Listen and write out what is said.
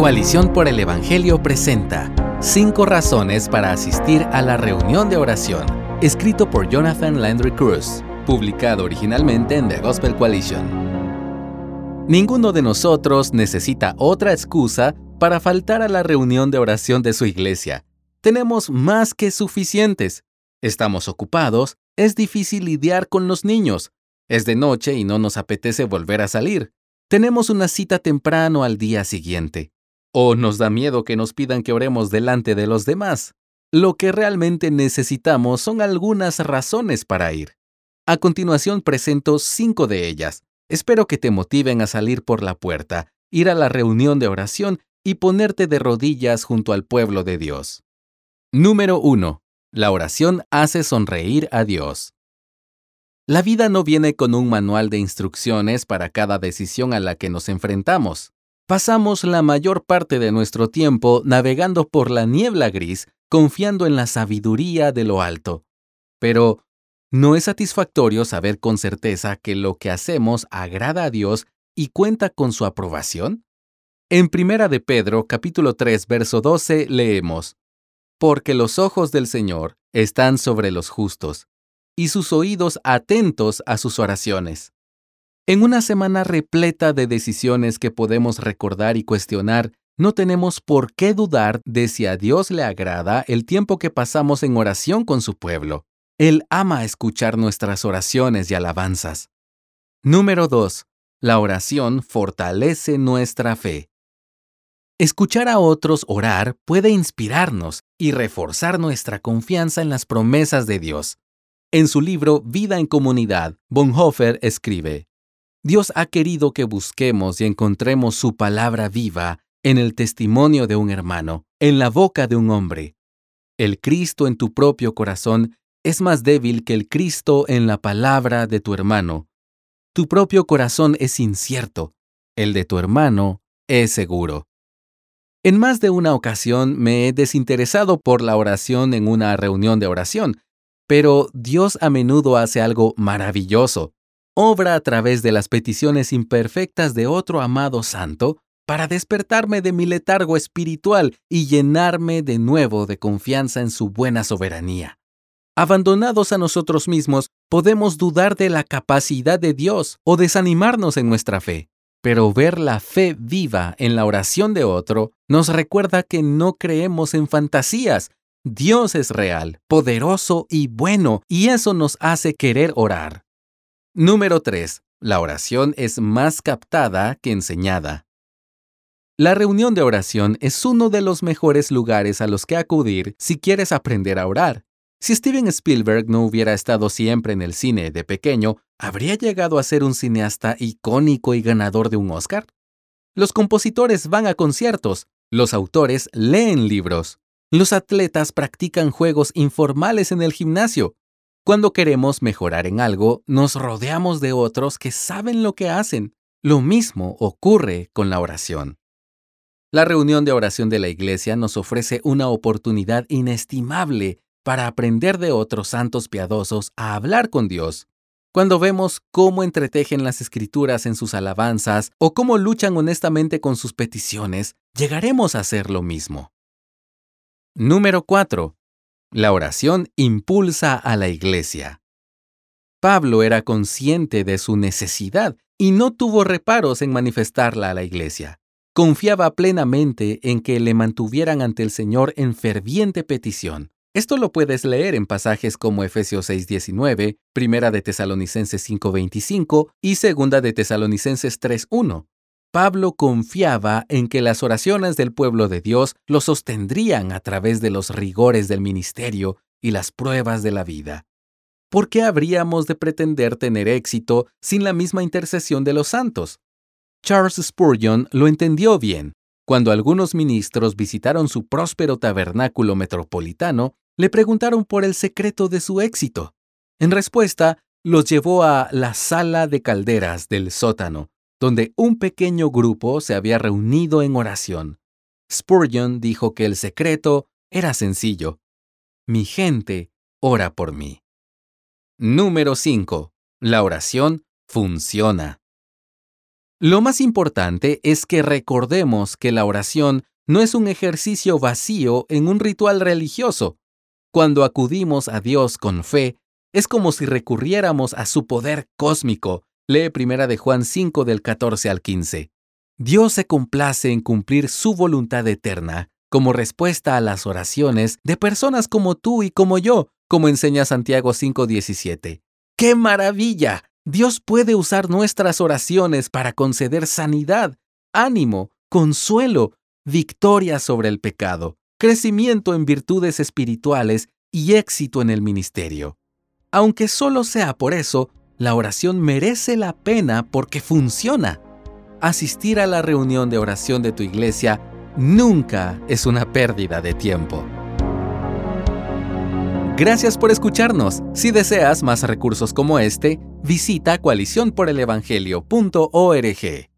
Coalición por el Evangelio presenta Cinco razones para asistir a la reunión de oración, escrito por Jonathan Landry Cruz, publicado originalmente en The Gospel Coalition. Ninguno de nosotros necesita otra excusa para faltar a la reunión de oración de su iglesia. Tenemos más que suficientes. Estamos ocupados, es difícil lidiar con los niños, es de noche y no nos apetece volver a salir. Tenemos una cita temprano al día siguiente. O nos da miedo que nos pidan que oremos delante de los demás. Lo que realmente necesitamos son algunas razones para ir. A continuación presento cinco de ellas. Espero que te motiven a salir por la puerta, ir a la reunión de oración y ponerte de rodillas junto al pueblo de Dios. Número 1. La oración hace sonreír a Dios. La vida no viene con un manual de instrucciones para cada decisión a la que nos enfrentamos. Pasamos la mayor parte de nuestro tiempo navegando por la niebla gris, confiando en la sabiduría de lo alto. Pero, ¿no es satisfactorio saber con certeza que lo que hacemos agrada a Dios y cuenta con su aprobación? En Primera de Pedro, capítulo 3, verso 12, leemos: Porque los ojos del Señor están sobre los justos y sus oídos atentos a sus oraciones. En una semana repleta de decisiones que podemos recordar y cuestionar, no tenemos por qué dudar de si a Dios le agrada el tiempo que pasamos en oración con su pueblo. Él ama escuchar nuestras oraciones y alabanzas. Número 2. La oración fortalece nuestra fe. Escuchar a otros orar puede inspirarnos y reforzar nuestra confianza en las promesas de Dios. En su libro Vida en Comunidad, Bonhoeffer escribe, Dios ha querido que busquemos y encontremos su palabra viva en el testimonio de un hermano, en la boca de un hombre. El Cristo en tu propio corazón es más débil que el Cristo en la palabra de tu hermano. Tu propio corazón es incierto, el de tu hermano es seguro. En más de una ocasión me he desinteresado por la oración en una reunión de oración, pero Dios a menudo hace algo maravilloso. Obra a través de las peticiones imperfectas de otro amado santo para despertarme de mi letargo espiritual y llenarme de nuevo de confianza en su buena soberanía. Abandonados a nosotros mismos, podemos dudar de la capacidad de Dios o desanimarnos en nuestra fe. Pero ver la fe viva en la oración de otro nos recuerda que no creemos en fantasías, Dios es real, poderoso y bueno, y eso nos hace querer orar. Número 3. La oración es más captada que enseñada. La reunión de oración es uno de los mejores lugares a los que acudir si quieres aprender a orar. Si Steven Spielberg no hubiera estado siempre en el cine de pequeño, ¿habría llegado a ser un cineasta icónico y ganador de un Oscar? Los compositores van a conciertos, los autores leen libros, los atletas practican juegos informales en el gimnasio. Cuando queremos mejorar en algo, nos rodeamos de otros que saben lo que hacen. Lo mismo ocurre con la oración. La reunión de oración de la iglesia nos ofrece una oportunidad inestimable para aprender de otros santos piadosos a hablar con Dios. Cuando vemos cómo entretejen las escrituras en sus alabanzas o cómo luchan honestamente con sus peticiones, llegaremos a hacer lo mismo. Número 4. La oración impulsa a la iglesia. Pablo era consciente de su necesidad y no tuvo reparos en manifestarla a la iglesia. Confiaba plenamente en que le mantuvieran ante el Señor en ferviente petición. Esto lo puedes leer en pasajes como Efesios 6:19, Primera de Tesalonicenses 5:25 y Segunda de Tesalonicenses 3:1. Pablo confiaba en que las oraciones del pueblo de Dios lo sostendrían a través de los rigores del ministerio y las pruebas de la vida. ¿Por qué habríamos de pretender tener éxito sin la misma intercesión de los santos? Charles Spurgeon lo entendió bien. Cuando algunos ministros visitaron su próspero tabernáculo metropolitano, le preguntaron por el secreto de su éxito. En respuesta, los llevó a la sala de calderas del sótano, donde un pequeño grupo se había reunido en oración. Spurgeon dijo que el secreto era sencillo. Mi gente ora por mí. Número 5. La oración funciona. Lo más importante es que recordemos que la oración no es un ejercicio vacío en un ritual religioso. Cuando acudimos a Dios con fe, es como si recurriéramos a su poder cósmico. Lee primera de Juan 5 del 14 al 15. Dios se complace en cumplir su voluntad eterna como respuesta a las oraciones de personas como tú y como yo, como enseña Santiago 5:17. ¡Qué maravilla! Dios puede usar nuestras oraciones para conceder sanidad, ánimo, consuelo, victoria sobre el pecado, crecimiento en virtudes espirituales y éxito en el ministerio. Aunque solo sea por eso, la oración merece la pena porque funciona asistir a la reunión de oración de tu iglesia nunca es una pérdida de tiempo. Gracias por escucharnos. Si deseas más recursos como este, visita coaliciónporelevangelio.org.